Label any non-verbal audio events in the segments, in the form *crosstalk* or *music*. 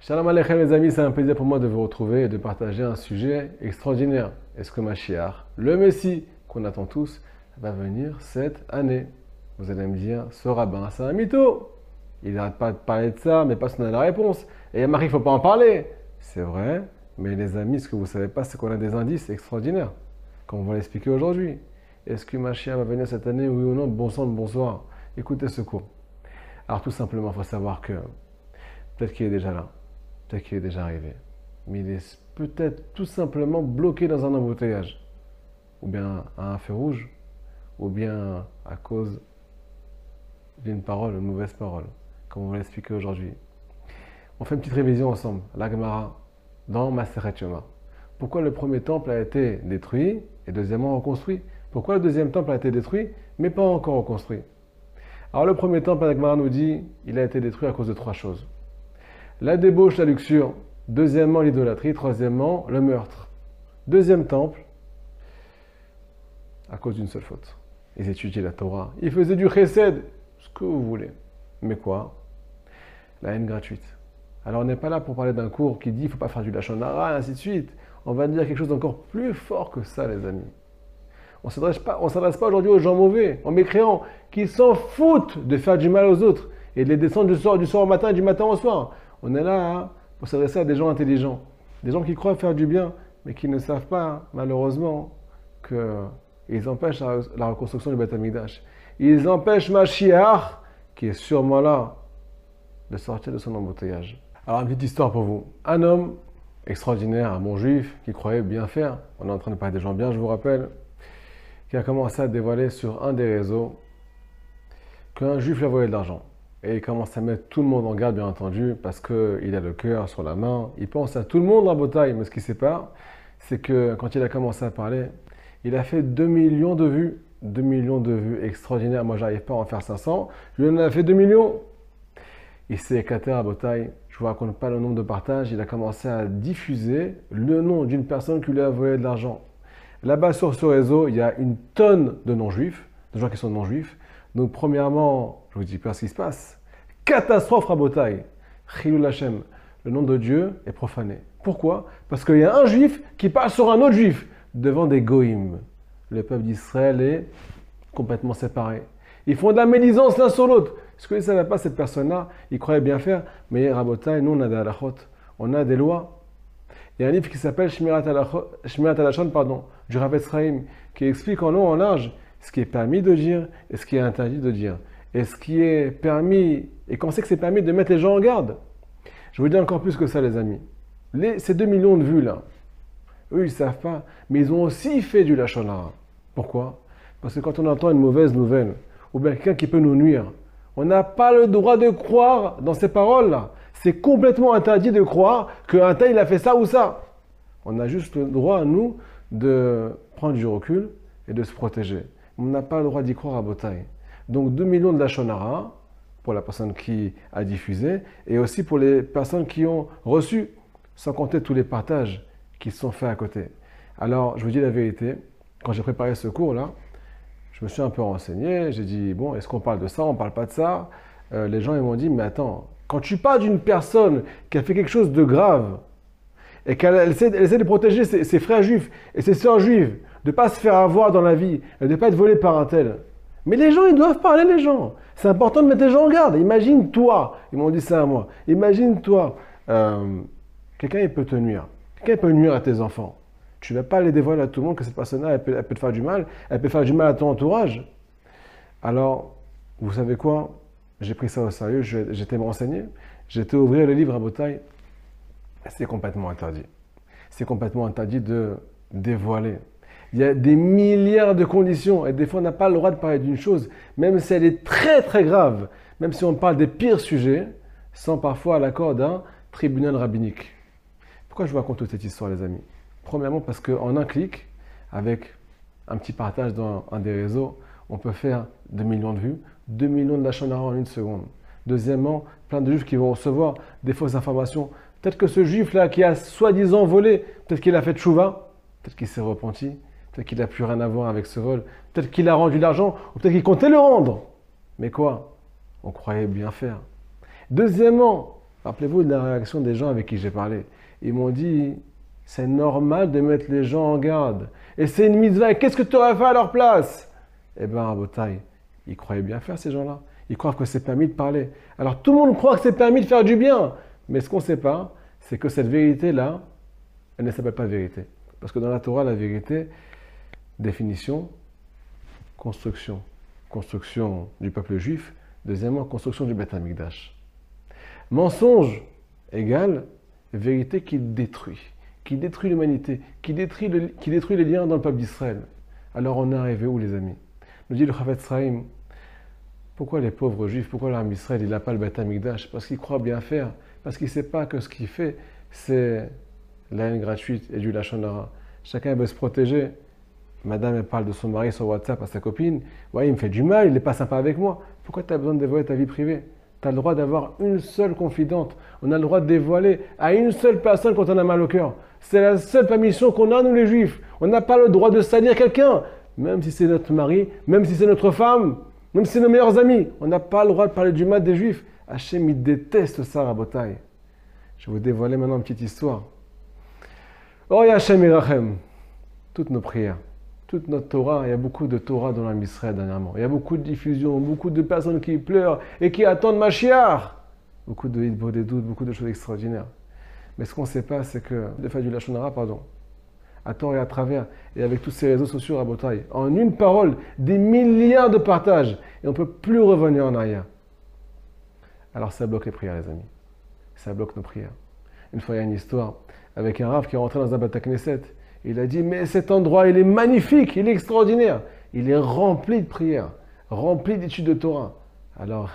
Shalom Aleichem les amis, c'est un plaisir pour moi de vous retrouver et de partager un sujet extraordinaire. Est-ce que Mashiach, le Messie qu'on attend tous, va venir cette année? Vous allez me dire, ce rabbin, c'est un mytho. Il n'arrête pas de parler de ça, mais personne n'a la réponse. Et Marie, il ne faut pas en parler. C'est vrai, mais les amis, ce que vous ne savez pas, c'est qu'on a des indices extraordinaires, comme on va l'expliquer aujourd'hui. Est-ce que Mashiach va venir cette année, oui ou non? Bon sang, bonsoir. Écoutez ce cours. Alors tout simplement, il faut savoir que peut-être qu'il est déjà là peut-être qu'il est déjà arrivé. Mais il est peut-être tout simplement bloqué dans un embouteillage. Ou bien à un feu rouge, ou bien à cause d'une parole, une mauvaise parole, comme on va l'expliquer aujourd'hui. On fait une petite révision ensemble, l'Agmara, dans Maseret. Pourquoi le premier temple a été détruit et deuxièmement reconstruit? Pourquoi le deuxième temple a été détruit mais pas encore reconstruit? Alors le premier temple, l'Agmara nous dit, il a été détruit à cause de trois choses. La débauche, la luxure. Deuxièmement, l'idolâtrie. Troisièmement, le meurtre. Deuxième temple, à cause d'une seule faute. Ils étudiaient la Torah. Ils faisaient du chesed, ce que vous voulez. Mais quoi? La haine gratuite. Alors on n'est pas là pour parler d'un cours qui dit il ne faut pas faire du lachonara, et ainsi de suite. On va dire quelque chose d'encore plus fort que ça, les amis. On ne s'adresse pas, pas aujourd'hui aux gens mauvais, aux mécréants, qui s'en foutent de faire du mal aux autres et de les descendre du soir au matin et du matin au soir. On est là hein, pour s'adresser à des gens intelligents, des gens qui croient faire du bien, mais qui ne savent pas, malheureusement, qu'ils empêchent la, reconstruction du Beth. Ils empêchent Mashiach, qui est sûrement là, de sortir de son embouteillage. Alors, une petite histoire pour vous. Un homme extraordinaire, un bon juif, qui croyait bien faire, on est en train de parler des gens bien, je vous rappelle, qui a commencé à dévoiler sur un des réseaux qu'un juif lui de l'argent. Et il commence à mettre tout le monde en garde, bien entendu, parce qu'il a le cœur sur la main. Il pense à tout le monde bataille, mais ce qui sépare, c'est que quand il a commencé à parler, il a fait 2 millions de vues. 2 millions de vues extraordinaires. Moi, j'arrive pas à en faire 500. Lui, en a fait 2 millions. Il s'est éclaté à bataille. Je vous raconte pas le nombre de partages. Il a commencé à diffuser le nom d'une personne qui lui a volé de l'argent. Là-bas, sur ce réseau, il y a une tonne de non-juifs, de gens qui sont non-juifs. Donc, premièrement, je vous dis pas ce qui se passe. Catastrophe Rabotai. Chilul Hashem. Le nom de Dieu est profané. Pourquoi? Parce qu'il y a un juif qui parle sur un autre juif devant des goïms. Le peuple d'Israël est complètement séparé. Ils font de la médisance l'un sur l'autre. Ce que ne savait pas cette personne-là, il croyait bien faire, mais Rabotai, nous on a des halachot, on a des lois. Il y a un livre qui s'appelle Shmirat Alashon, pardon, du Rav qui explique en long, en large, ce qui est permis de dire et ce qui est interdit de dire. Et ce qui est permis, et qu'on sait que c'est permis de mettre les gens en garde. Je vous dis encore plus que ça, les amis. ces 2 millions de vues là, eux, ils savent pas, mais ils ont aussi fait du lachonara. Pourquoi? Parce que quand on entend une mauvaise nouvelle, ou bien quelqu'un qui peut nous nuire, on n'a pas le droit de croire dans ces paroles-là. C'est complètement interdit de croire qu'un tel, a fait ça ou ça. On a juste le droit, nous, de prendre du recul et de se protéger on n'a pas le droit d'y croire à Botaï. Donc 2 millions de Lachonara pour la personne qui a diffusé et aussi pour les personnes qui ont reçu, sans compter tous les partages qui sont faits à côté. Alors, je vous dis la vérité, quand j'ai préparé ce cours-là, je me suis un peu renseigné, j'ai dit, bon, est-ce qu'on parle de ça, on parle pas de ça euh, Les gens ils m'ont dit, mais attends, quand tu parles d'une personne qui a fait quelque chose de grave, et qu'elle essaie, de protéger ses, frères juifs et ses sœurs juives, de ne pas se faire avoir dans la vie, de ne pas être volé par un tel. Mais les gens, ils doivent parler, les gens. C'est important de mettre les gens en garde. Imagine-toi, ils m'ont dit ça à moi, imagine-toi, euh, quelqu'un il peut te nuire. Quelqu'un peut nuire à tes enfants. Tu ne vas pas les dévoiler à tout le monde que cette personne-là, elle peut, te faire du mal. Elle peut faire du mal à ton entourage. Alors, vous savez quoi? J'ai pris ça au sérieux, j'étais me renseigner. J'étais ouvrir le livre à Botaille. C'est complètement interdit. C'est complètement interdit de dévoiler il y a des milliards de conditions et des fois on n'a pas le droit de parler d'une chose, même si elle est très très grave, même si on parle des pires sujets, sans parfois l'accord d'un tribunal rabbinique. Pourquoi je vous raconte toute cette histoire les amis? Premièrement parce qu'en un clic, avec un petit partage dans un des réseaux, on peut faire 2 millions de vues, 2 millions de lâches en une seconde. Deuxièmement, plein de juifs qui vont recevoir des fausses informations. Peut-être que ce juif-là qui a soi-disant volé, peut-être qu'il a fait chouva, peut-être qu'il s'est repenti, Peut-être qu'il n'a plus rien à voir avec ce vol. Peut-être qu'il a rendu l'argent, ou peut-être qu'il comptait le rendre. Mais quoi? On croyait bien faire. Deuxièmement, Rappelez-vous de la réaction des gens avec qui j'ai parlé. Ils m'ont dit, c'est normal de mettre les gens en garde. Et c'est une mitzvah. Qu'est-ce que tu aurais fait à leur place? Eh bien, Botaï, ils croyaient bien faire ces gens-là. Ils croient que c'est permis de parler. Alors tout le monde croit que c'est permis de faire du bien. Mais ce qu'on ne sait pas, c'est que cette vérité-là, elle ne s'appelle pas vérité. Parce que dans la Torah, la vérité, définition, construction. Construction du peuple juif. Deuxièmement, construction du Beth Amikdash. Mensonge égale vérité qui détruit, qui détruit l'humanité, qui détruit, qui détruit les liens dans le peuple d'Israël. Alors on est arrivé où les amis? Nous dit le Chavetz Sraim, pourquoi les pauvres juifs, pourquoi l'armée d'Israël, il n'a pas le Beth Amikdash Parce qu'il croit bien faire, parce qu'il ne sait pas que ce qu'il fait, c'est la haine gratuite et du lachonara. Chacun veut se protéger. Madame, elle parle de son mari sur WhatsApp à sa copine. Ouais, il me fait du mal, il n'est pas sympa avec moi. Pourquoi tu as besoin de dévoiler ta vie privée? Tu as le droit d'avoir une seule confidente. On a le droit de dévoiler à une seule personne quand on a mal au cœur. C'est la seule permission qu'on a, nous les juifs. On n'a pas le droit de salir quelqu'un, même si c'est notre mari, même si c'est notre femme, même si c'est nos meilleurs amis. On n'a pas le droit de parler du mal des juifs. Hachem, il déteste ça, Rabotai. Je vais vous dévoiler maintenant une petite histoire. Oh, Hachem Irachem, toutes nos prières, toute notre Torah, il y a beaucoup de Torah dans la Misraël dernièrement. Il y a beaucoup de diffusion, beaucoup de personnes qui pleurent et qui attendent Mashiach. Beaucoup de des doutes, beaucoup de choses extraordinaires. Mais ce qu'on ne sait pas, c'est que, de faire du Lachonara, pardon, à tort et à travers, et avec tous ces réseaux sociaux à Botaï, en une parole, des milliards de partages, et on ne peut plus revenir en arrière. Alors ça bloque les prières, les amis. Ça bloque nos prières. Une fois, il y a une histoire avec un rave qui est rentré dans un Bata Knesset. Il a dit Mais cet endroit, il est magnifique, il est extraordinaire. Il est rempli de prières, rempli d'études de Torah. Alors,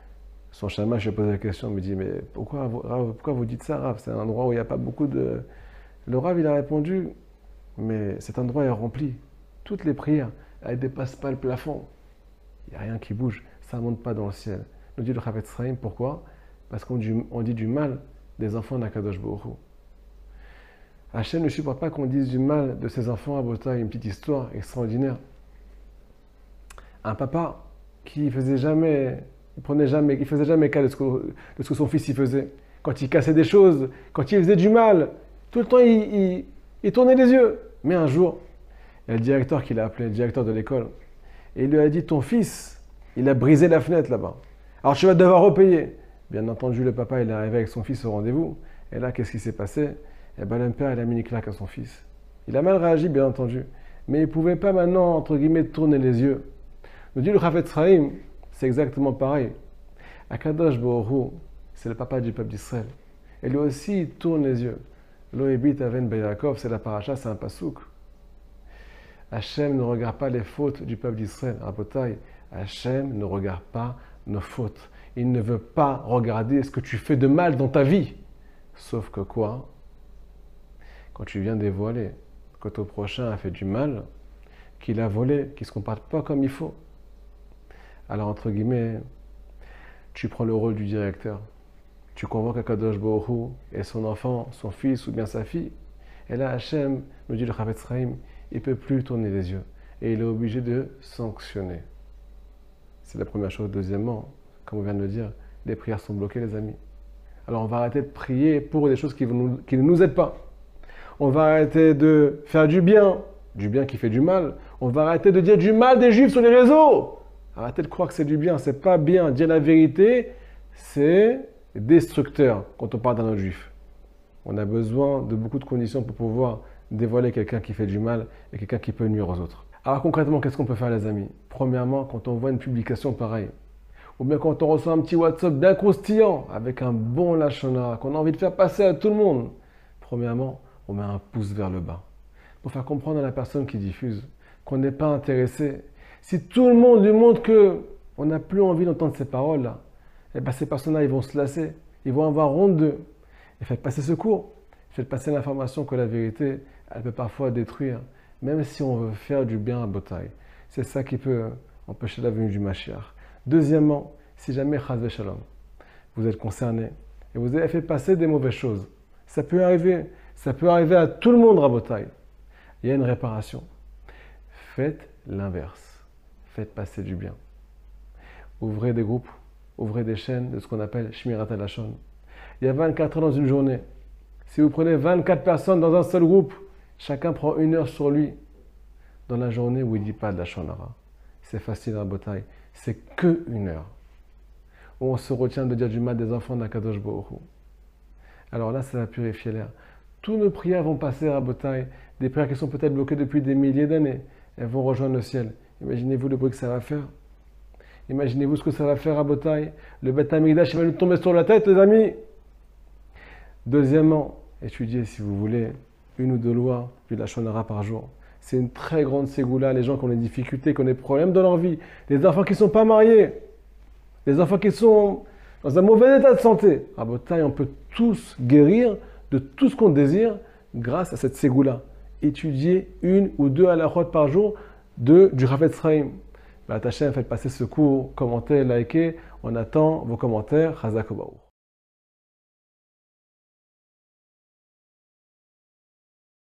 *laughs* son chama, je lui ai posé la question, il me dit Mais pourquoi, pourquoi vous dites ça, Rav? C'est un endroit où il n'y a pas beaucoup de. Le Rav, il a répondu Mais cet endroit est rempli. Toutes les prières, elles ne dépassent pas le plafond. Il n'y a rien qui bouge, ça ne monte pas dans le ciel. Nous dit le Chavetz pourquoi? Parce qu'on dit, du mal des enfants d'Akadosh Baruch Hachem ne supporte pas qu'on dise du mal de ses enfants à Bota. Une petite histoire extraordinaire. Un papa qui faisait jamais, il prenait jamais, il faisait jamais cas de ce, que, son fils y faisait. Quand il cassait des choses, quand il faisait du mal, tout le temps il, tournait les yeux. Mais un jour, il y a le directeur qui l'a appelé, le directeur de l'école, et il lui a dit Ton fils, il a brisé la fenêtre là-bas. Alors tu vas devoir repayer. Bien entendu, le papa, il est arrivé avec son fils au rendez-vous. Et là, qu'est-ce qui s'est passé? Eh bien, le père, il a mis une claque à son fils. Il a mal réagi, bien entendu. Mais il ne pouvait pas maintenant, entre guillemets, tourner les yeux. Nous dit le Chafet Sraim, c'est exactement pareil. Akadosh Bohu, c'est le papa du peuple d'Israël. Et lui aussi, il tourne les yeux. Loébit Aven Beyakov, c'est la paracha, c'est un pasouk. Hachem ne regarde pas les fautes du peuple d'Israël. Rabotai, Hachem ne regarde pas nos fautes. Il ne veut pas regarder ce que tu fais de mal dans ta vie. Sauf que quoi? Quand tu viens dévoiler que ton prochain a fait du mal, qu'il a volé, qu'il ne se comporte pas comme il faut. Alors, entre guillemets, tu prends le rôle du directeur. Tu convoques Akadosh Bohu et son enfant, son fils ou bien sa fille. Et là, Hachem, nous dit le Chavetz il ne peut plus tourner les yeux. Et il est obligé de sanctionner. C'est la première chose. Deuxièmement, comme on vient de le dire, les prières sont bloquées, les amis. Alors on va arrêter de prier pour des choses qui ne nous aident pas. On va arrêter de faire du bien, du bien qui fait du mal. On va arrêter de dire du mal des juifs sur les réseaux. Arrêtez de croire que c'est du bien, c'est pas bien. Dire la vérité, c'est destructeur quand on parle d'un autre juif. On a besoin de beaucoup de conditions pour pouvoir dévoiler quelqu'un qui fait du mal et quelqu'un qui peut nuire aux autres. Alors concrètement, qu'est-ce qu'on peut faire les amis? Premièrement, quand on voit une publication pareille, ou bien quand on reçoit un petit WhatsApp bien croustillant avec un bon lachonara qu'on a envie de faire passer à tout le monde, premièrement, on met un pouce vers le bas pour faire comprendre à la personne qui diffuse qu'on n'est pas intéressé. Si tout le monde lui montre que on n'a plus envie d'entendre ces paroles-là, eh bien ces personnes-là, ils vont se lasser, ils vont avoir honte d'eux. Et faites passer ce cours, faites passer l'information que la vérité, elle peut parfois détruire même si on veut faire du bien à Botaï. C'est ça qui peut empêcher la venue du Mashiach. Deuxièmement, si jamais Chazve Shalom, vous êtes concerné et vous avez fait passer des mauvaises choses, ça peut arriver, ça peut arriver à tout le monde Botaï. Il y a une réparation. Faites l'inverse. Faites passer du bien. Ouvrez des groupes, ouvrez des chaînes de ce qu'on appelle Shmirat Alashon. Il y a 24 heures dans une journée. Si vous prenez 24 personnes dans un seul groupe, chacun prend une heure sur lui dans la journée où il ne dit pas de la shonara. C'est facile à bataille. C'est que une heure. Où on se retient de dire du mal des enfants d'Akadosh Baruch Alors là, ça va purifier l'air. Tous nos prières vont passer à bataille. Des prières qui sont peut-être bloquées depuis des milliers d'années. Elles vont rejoindre le ciel. Imaginez-vous le bruit que ça va faire. Imaginez-vous ce que ça va faire à Botaï. Le Beth Amikdash va nous tomber sur la tête, les amis. Deuxièmement, étudiez, si vous voulez, une ou deux lois du Lachonara par jour. C'est une très grande ségoula. Les gens qui ont des difficultés, qui ont des problèmes dans leur vie. Les enfants qui ne sont pas mariés. Les enfants qui sont dans un mauvais état de santé. À Botaï, on peut tous guérir de tout ce qu'on désire grâce à cette ségoula. Étudiez une ou deux à la par jour de, du Rafet Sraim. Bah, faites passer ce cours, commentez, likez. On attend vos commentaires. Chazak